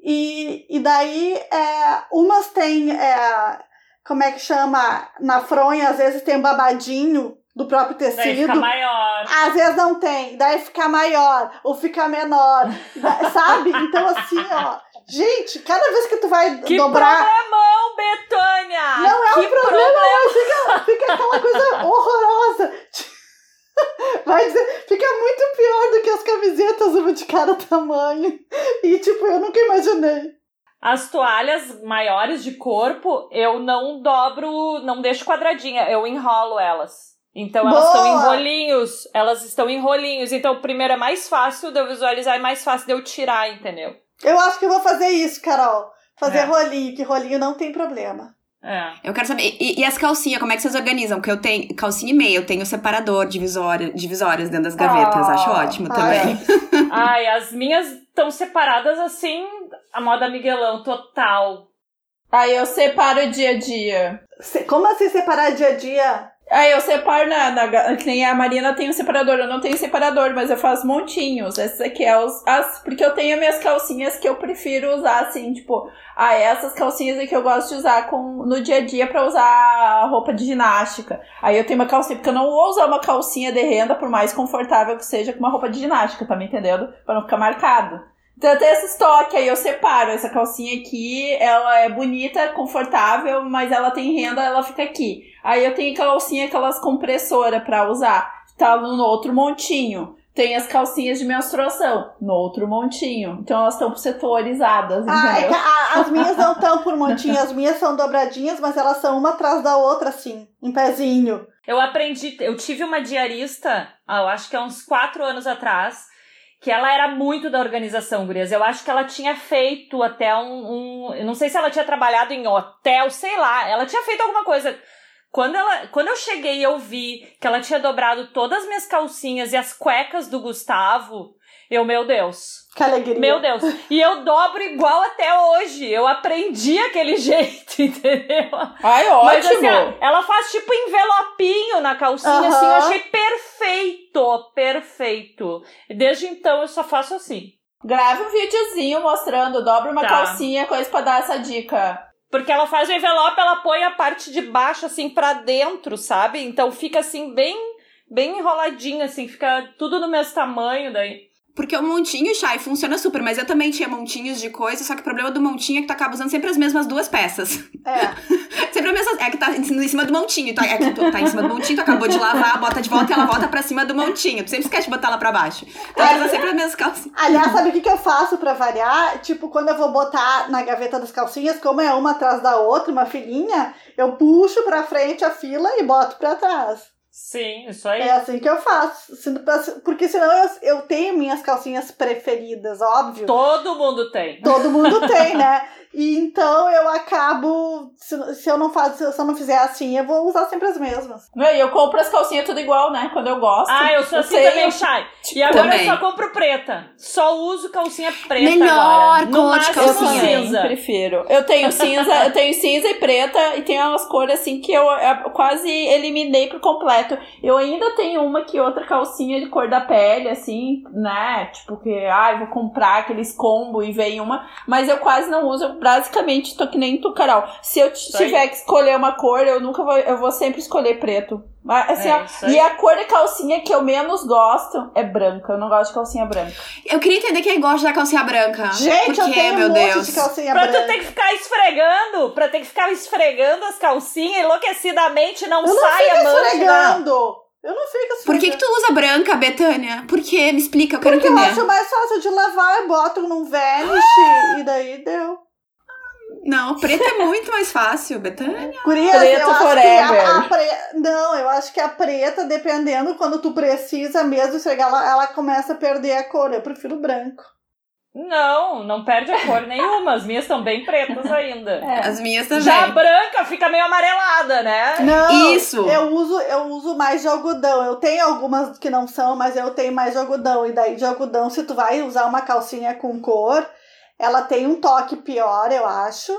E, e daí é, umas tem. É, como é que chama? Na fronha, às vezes tem um babadinho do próprio tecido. Daí fica maior. Às vezes não tem, daí fica maior, ou fica menor, sabe? Então, assim, ó. Gente, cada vez que tu vai que dobrar. Problemão, Betânia! Não é que um problema, mas fica, fica aquela coisa horrorosa. Vai dizer, fica muito pior do que as camisetas, uma de cada tamanho. E, tipo, eu nunca imaginei. As toalhas maiores de corpo, eu não dobro, não deixo quadradinha, eu enrolo elas. Então elas estão em rolinhos, elas estão em rolinhos. Então primeiro é mais fácil de eu visualizar e mais fácil de eu tirar, entendeu? Eu acho que eu vou fazer isso, Carol. Fazer é. rolinho, que rolinho não tem problema. É. Eu quero saber, e, e, as calcinhas, como é que vocês organizam? Porque eu tenho calcinha e meia, eu tenho separador divisória, divisórias dentro das gavetas, oh, acho ótimo também. Ai, as minhas estão separadas assim, a moda Miguelão, total. Aí eu separo dia a dia. Como assim separar dia a dia? Aí eu separo na, na. Nem a Marina tem um separador, eu não tenho separador, mas eu faço montinhos. Esses aqui é os. As, porque eu tenho minhas calcinhas que eu prefiro usar assim, tipo. Ah, essas calcinhas aqui eu gosto de usar com, no dia a dia pra usar roupa de ginástica. Aí eu tenho uma calcinha, porque eu não vou usar uma calcinha de renda, por mais confortável que seja, com uma roupa de ginástica, tá me entendendo? Pra não ficar marcado. Então tenho esse estoque, aí eu separo. Essa calcinha aqui, ela é bonita, confortável, mas ela tem renda, ela fica aqui. Aí eu tenho calcinha, aquelas compressoras para usar. Tá no outro montinho. Tem as calcinhas de menstruação no outro montinho. Então elas estão setorizadas, ah, é as minhas não estão por montinho, as minhas são dobradinhas, mas elas são uma atrás da outra, assim, em pezinho. Eu aprendi, eu tive uma diarista, eu acho que há uns quatro anos atrás, que ela era muito da organização, Gurias. Eu acho que ela tinha feito até um, um. Eu não sei se ela tinha trabalhado em hotel, sei lá. Ela tinha feito alguma coisa. Quando, ela, quando eu cheguei eu vi que ela tinha dobrado todas as minhas calcinhas e as cuecas do Gustavo, eu, meu Deus. Que alegria. Meu Deus. E eu dobro igual até hoje. Eu aprendi aquele jeito, entendeu? Ai, ótimo. Mas assim, ela faz tipo envelopinho na calcinha, assim. Eu achei perfeito, perfeito. Desde então eu só faço assim. Grave um videozinho mostrando, dobra uma tá. calcinha, coisa pra dar essa dica. Porque ela faz o envelope, ela põe a parte de baixo, assim, pra dentro, sabe? Então fica assim, bem, bem enroladinho, assim, fica tudo no mesmo tamanho daí. Porque o montinho, Chay, funciona super, mas eu também tinha montinhos de coisa, só que o problema do montinho é que tu acaba usando sempre as mesmas duas peças. É. sempre a mesma. É que tá em cima do montinho. Tá, é que tu tá em cima do montinho, tu acabou de lavar, bota de volta e ela volta pra cima do montinho. Tu sempre esquece de botar ela pra baixo. Então ela sempre as mesmas calcinhas. Aliás, sabe o que, que eu faço pra variar? Tipo, quando eu vou botar na gaveta das calcinhas, como é uma atrás da outra, uma filinha, eu puxo pra frente a fila e boto pra trás. Sim, isso aí. É assim que eu faço. Porque senão eu, eu tenho minhas calcinhas preferidas, óbvio. Todo mundo tem. Todo mundo tem, né? E então eu acabo. Se, se eu não faço, se eu não fizer assim, eu vou usar sempre as mesmas. E eu compro as calcinhas tudo igual, né? Quando eu gosto. Ah, eu sou assim também, Chay. E agora também. eu só compro preta. Só uso calcinha preta. Melhor agora. cor de calcinha. cinza. prefiro. Eu tenho cinza, eu tenho cinza e preta e tem umas cores assim que eu, eu quase eliminei por completo. Eu ainda tenho uma que outra calcinha de cor da pele, assim, né? Tipo, que, ai, ah, vou comprar aqueles combo e vem uma. Mas eu quase não uso basicamente tô que nem tu, Carol. Se eu tiver que escolher uma cor, eu nunca vou. Eu vou sempre escolher preto. Assim, é, e a cor de calcinha que eu menos gosto é branca. Eu não gosto de calcinha branca. Eu queria entender quem gosta da calcinha branca. Gente, Por eu tenho meu um Deus? de calcinha pra branca. tu ter que ficar esfregando, pra ter que ficar esfregando as calcinhas enlouquecidamente, não, eu sai a mancha. esfregando. Eu não fico assim. Por que, que tu usa branca, Betânia? Por quê? Me explica, eu quero Porque entender. eu acho mais fácil de lavar, eu boto num vanish e daí deu. Não, preta é muito mais fácil, Betânia. Gurias, Preto eu forever. A, a pre... Não, eu acho que a preta, dependendo quando tu precisa mesmo ela, ela começa a perder a cor. Eu prefiro branco. Não, não perde a cor nenhuma. As minhas estão bem pretas ainda. É. As minhas também. Já a branca fica meio amarelada, né? Não, Isso. Eu uso, eu uso mais de algodão. Eu tenho algumas que não são, mas eu tenho mais de algodão. E daí de algodão, se tu vai usar uma calcinha com cor, ela tem um toque pior, eu acho.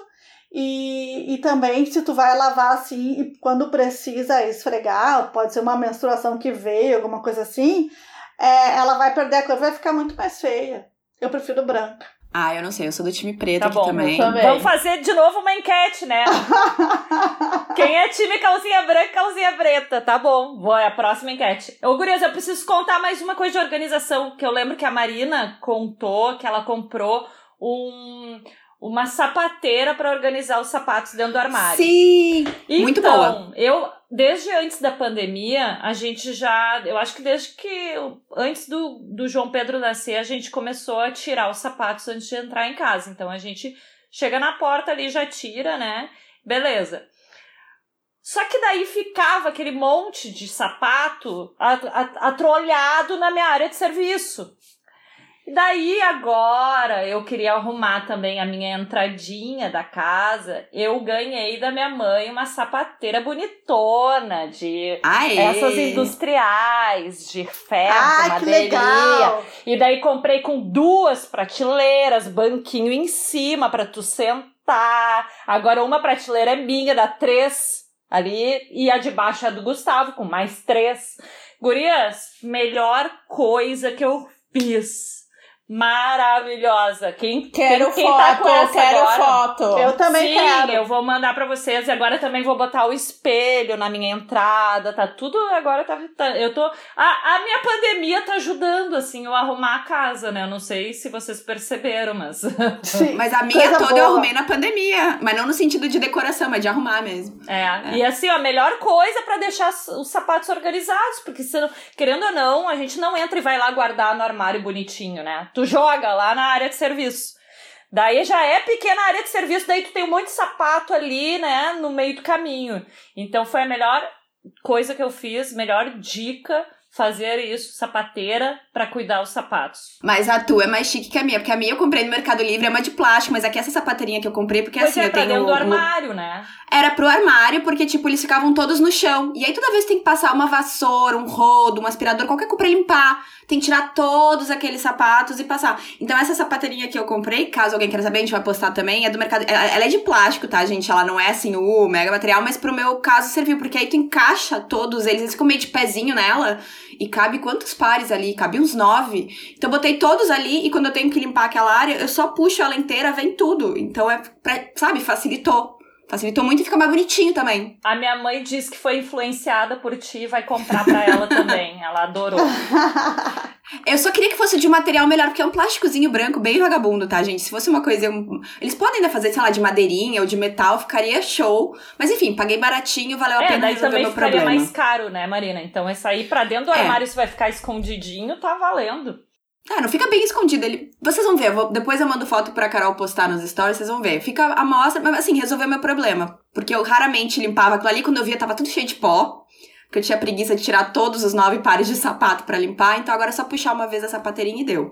E, e também, se tu vai lavar assim, e quando precisa esfregar, pode ser uma menstruação que veio, alguma coisa assim, é, ela vai perder a cor, vai ficar muito mais feia. Eu prefiro branca. Ah, eu não sei, eu sou do time preto tá aqui bom, também. também. Vamos fazer de novo uma enquete, né? Quem é time calcinha branca e calcinha preta? Tá bom, vou é a próxima enquete. Ô, Gurias, eu preciso contar mais uma coisa de organização, que eu lembro que a Marina contou que ela comprou um uma sapateira para organizar os sapatos dentro do armário. Sim! Então, muito boa. Eu, desde antes da pandemia, a gente já. Eu acho que desde que. Antes do, do João Pedro nascer, a gente começou a tirar os sapatos antes de entrar em casa. Então a gente chega na porta ali, já tira, né? Beleza. Só que daí ficava aquele monte de sapato atrolhado na minha área de serviço. E daí agora eu queria arrumar também a minha entradinha da casa. Eu ganhei da minha mãe uma sapateira bonitona de Aê. essas industriais de ferro, Ah, madeirinha. E daí comprei com duas prateleiras, banquinho em cima para tu sentar. Agora uma prateleira é minha, dá três ali, e a de baixo é do Gustavo, com mais três. Gurias, melhor coisa que eu fiz. Maravilhosa. Quem, Quero quem, quem foto, tá com essa quero agora? foto. Eu também Sim, quero. eu vou mandar pra vocês. E agora também vou botar o espelho na minha entrada. Tá tudo agora. Tá, tá- eu tô. A, a minha pandemia tá ajudando, assim, eu arrumar a casa, né? Eu não sei se vocês perceberam, mas. Sim. Mas a minha toda boa. eu arrumei na pandemia. Mas não no sentido de decoração, mas de arrumar mesmo. É. E assim, ó, a melhor coisa pra deixar os- os sapatos organizados. Porque, se, querendo ou não, a gente não entra e vai lá guardar no armário bonitinho, né? Tu joga lá na área de serviço. Daí já é pequena área de serviço, daí tu tem um monte de sapato ali, né, no meio do caminho. Então foi a melhor coisa que eu fiz, melhor dica fazer isso, sapateira, pra cuidar os sapatos. Mas a tua é mais chique que a minha, porque a minha eu comprei no Mercado Livre, é uma de plástico, mas aqui essa sapateirinha que eu comprei, porque Pois assim, é, eu tenho. dentro do armário, né? Era pro armário, porque, tipo, eles ficavam todos no chão. E aí toda vez tem que passar uma vassoura, um rodo, um aspirador, qualquer coisa pra limpar. Tem que tirar todos aqueles sapatos e passar. Então, essa sapateirinha que eu comprei, caso alguém queira saber, a gente vai postar também, é do mercado. Ela, é de plástico, tá, gente? Ela não é assim, o mega material, mas pro meu caso serviu, porque aí tu encaixa todos eles, eles ficam meio de pezinho nela. E cabe quantos pares ali? Cabe uns nove. Então eu botei todos ali e quando eu tenho que limpar aquela área, eu só puxo ela inteira, vem tudo. Então é, pra, sabe, facilitou. Facilitou muito e fica mais bonitinho também. A minha mãe disse que foi influenciada por ti e vai comprar pra ela também. Ela adorou. Eu só queria que fosse de um material melhor, porque é um plásticozinho branco bem vagabundo, tá, gente? Se fosse uma coisa. um- Eles podem ainda fazer, sei lá, de madeirinha ou de metal, ficaria show. Mas enfim, paguei baratinho, valeu a É, pena daí resolver também meu problema. mais caro, né, Marina? Então esse aí pra dentro do É. armário, se vai ficar escondidinho, tá valendo. Ah, não fica bem escondido. Ele... Vocês vão ver, eu vou- depois eu mando foto pra Carol postar nos stories, vocês vão ver. Fica a amostra, mas assim, resolveu meu problema. Porque eu raramente limpava aquilo ali, quando eu via tava tudo cheio de pó. Porque eu tinha preguiça de tirar todos os nove pares de sapato pra limpar, então agora é só puxar uma vez a sapateirinha e deu.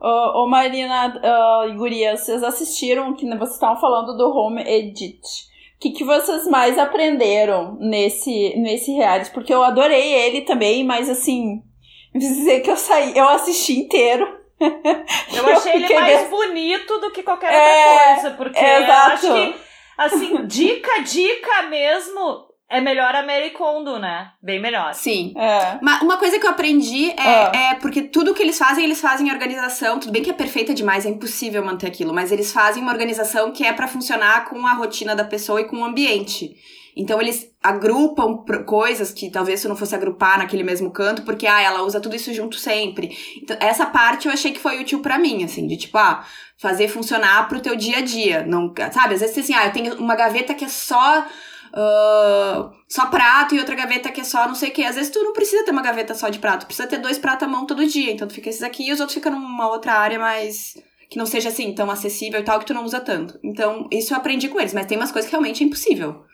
Ô, ô, Marina uh, Gurias, vocês assistiram que vocês estavam falando do Home Edit. O que, que vocês mais aprenderam nesse, nesse reality? Porque eu adorei ele também, mas assim, dizer que eu saí, eu assisti inteiro. Eu achei ele fiquei mais bem- bonito do que qualquer É, outra coisa, porque eu exato. acho que, assim, dica, dica mesmo, é melhor a Mary Kondo, né? Bem melhor. Sim. É. Mas uma coisa que eu aprendi é, Ah. é porque tudo que eles fazem, eles fazem em organização. Tudo bem que é perfeita demais, é impossível manter aquilo, mas eles fazem uma organização que é pra funcionar com a rotina da pessoa e com o ambiente. Então eles agrupam coisas que talvez tu não fosse agrupar naquele mesmo canto, porque ah, ela usa tudo isso junto sempre. Então, essa parte eu achei que foi útil pra mim, assim, de tipo, ah, fazer funcionar pro teu dia a dia. Não, sabe, às vezes assim, ah, eu tenho uma gaveta que é só ah, só prato e outra gaveta que é só não sei o que. Às vezes tu não precisa ter uma gaveta só de prato, precisa ter dois pratos à mão todo dia. Então tu fica esses aqui e os outros ficam numa outra área mais. que não seja assim tão acessível e tal, que tu não usa tanto. Então, isso eu aprendi com eles, mas tem umas coisas que realmente é impossível.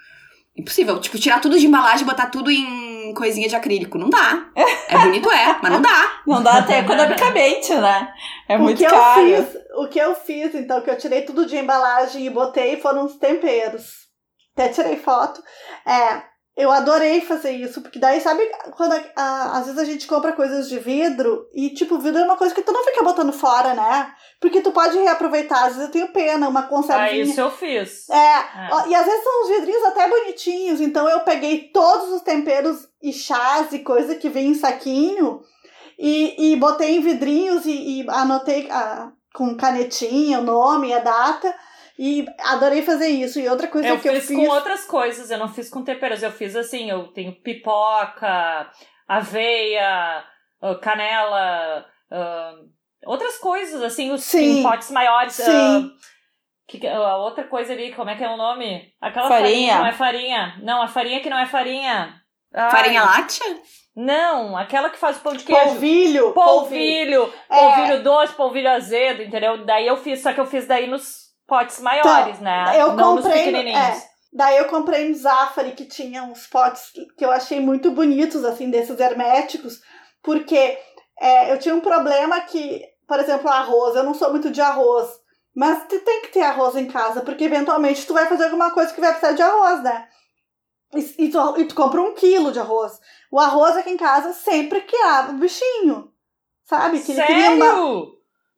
Impossível. Tipo, tirar tudo de embalagem e botar tudo em coisinha de acrílico. Não dá. É bonito, é, mas não dá. Não dá até economicamente, né? É o muito que caro. eu fiz, o que eu fiz, então, que eu tirei tudo de embalagem e botei foram os temperos. Até tirei foto. É, eu adorei fazer isso, porque daí, sabe, quando a- a- às vezes a gente compra coisas de vidro e, tipo, vidro é uma coisa que tu não fica botando fora, né? Porque tu pode reaproveitar. Às vezes eu tenho pena, uma Ah, conservinha. isso eu fiz. É, É. e às vezes são uns vidrinhos até bonitinhos, então eu peguei todos os temperos e chás e coisa que vem em saquinho e, e botei em vidrinhos e, e anotei ah, com canetinha o nome, a data e adorei fazer isso. E outra coisa Eu que eu fiz fiz. com outras coisas, eu não fiz com temperos. Eu fiz assim, eu tenho pipoca, aveia, ah, canela, ah, outras coisas, assim, os Sim. potes maiores. Sim. ah, que, a outra coisa ali, como é que é o nome? Aquela Farinha. farinha que não é farinha. Não, a farinha que não é farinha. Ai, Farinha láctea? Não, aquela que faz o pão de queijo. Polvilho. Polvilho, É. polvilho doce, polvilho azedo, entendeu? Daí eu fiz, só que eu fiz daí nos potes maiores, Então, né? eu Não comprei, é, daí eu comprei no Zafari que tinha uns potes que eu achei muito bonitos, assim, desses herméticos, porque é, eu tinha um problema que, por exemplo, arroz, eu não sou muito de arroz, mas tu tem que ter arroz em casa, porque eventualmente tu vai fazer alguma coisa que vai precisar de arroz, né? E, e tu, e tu compra um quilo de arroz. O arroz aqui em casa sempre criava um bichinho, sabe? Que ele Sério? queria uma,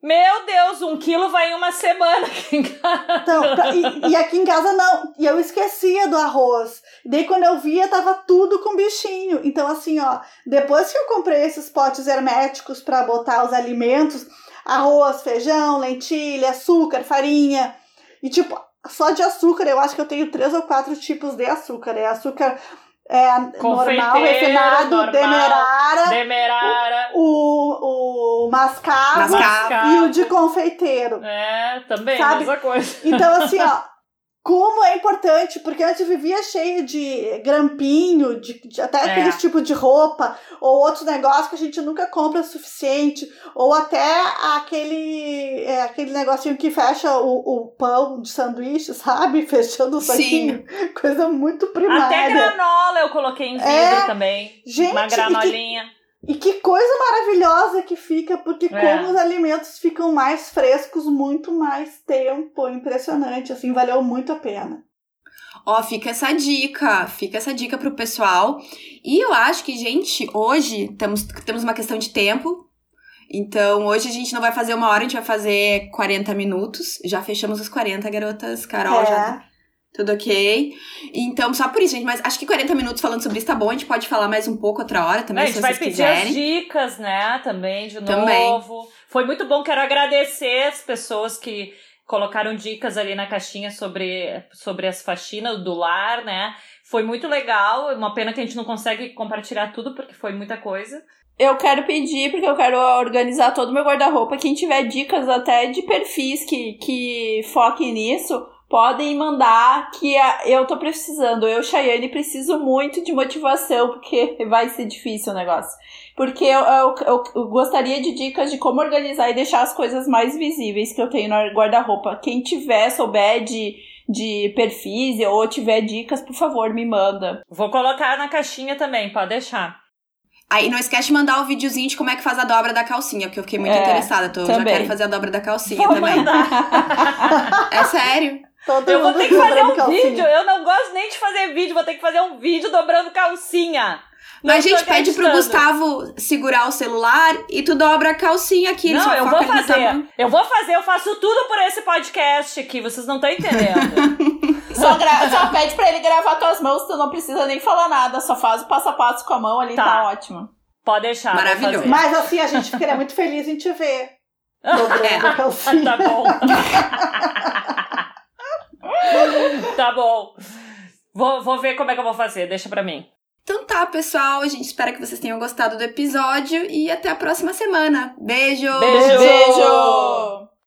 Meu Deus, um quilo vai em uma semana aqui em casa. Então, pra- e, e aqui em casa não. E eu esquecia do arroz. Daí quando eu via, tava tudo com bichinho. Então, assim, ó, depois que eu comprei esses potes herméticos pra botar os alimentos, arroz, feijão, lentilha, açúcar, farinha. E tipo, só de açúcar, eu acho que eu tenho três ou quatro tipos de açúcar. É açúcar é, normal, refinado, normal. demerara, Demerara. o, o mascavo, Mascavo. e o de confeiteiro. É, também, Sabe? mesma coisa. Então, assim, ó, como é importante, porque antes vivia cheio de grampinho, de, de até É. aqueles tipos de roupa, ou outros negócios que a gente nunca compra o suficiente, ou até aquele, é, aquele negocinho que fecha o, o pão de sanduíche, sabe? Fechando o Sim. saquinho. Coisa muito primária. Até granola eu coloquei em vidro É. também. Gente, Uma granolinha. E que coisa maravilhosa que fica, porque É. como os alimentos ficam mais frescos muito mais tempo. Impressionante, assim, valeu muito a pena. Ó, fica essa dica, fica essa dica pro pessoal. E eu acho que, gente, hoje temos, temos uma questão de tempo. Então, hoje a gente não vai fazer uma hora, a gente vai fazer 40 minutos. Já fechamos os 40, garotas. Carol, É. já tudo ok. Então, só por isso, gente. Mas acho que 40 minutos falando sobre isso tá bom. A gente pode falar mais um pouco outra hora também, a se gente vai vocês pedir as quiserem. dicas, né? Também, de Também. novo. Foi muito bom, quero agradecer as pessoas que colocaram dicas ali na caixinha sobre, sobre as faxinas do lar, né? Foi muito legal. Uma pena que a gente não consegue compartilhar tudo, porque foi muita coisa. Eu quero pedir, porque eu quero organizar todo o meu guarda-roupa. Quem tiver dicas até de perfis que, que foquem nisso, podem mandar que eu tô precisando. Eu, Chayane, preciso muito de motivação, porque vai ser difícil o negócio. Porque eu, eu, eu- eu gostaria de dicas de como organizar e deixar as coisas mais visíveis que eu tenho no guarda-roupa. Quem tiver, souber de, de perfis ou tiver dicas, por favor, me manda. Vou colocar na caixinha também, pode deixar. Aí não esquece de mandar o videozinho de como é que faz a dobra da calcinha, porque eu fiquei muito É, interessada. Tô, já também. quero fazer a dobra da calcinha Vou também. É sério. Todo Eu vou ter que fazer um calcinha. vídeo. Eu não gosto nem de fazer vídeo, vou ter que fazer um vídeo dobrando calcinha. Não a gente pede pro. Gustavo segurar o celular e tu dobra a calcinha aqui. Não, eu vou no fazer. tamanho. Eu vou fazer, eu faço tudo por esse podcast aqui, vocês não estão entendendo. Só, gra- só pede pra ele gravar com as mãos, tu não precisa nem falar nada, só faz o passo a passo com a mão ali, Tá. tá, ótimo. Pode deixar. Maravilhoso. Mas assim, a gente ficaria muito feliz em te ver. Dobrando É. a calcinha. tá bom. tá bom. Vou, vou ver como é que eu vou fazer, deixa pra mim. Então tá, pessoal. A gente espera que vocês tenham gostado do episódio e até a próxima semana. Beijo! Beijo! Beijo!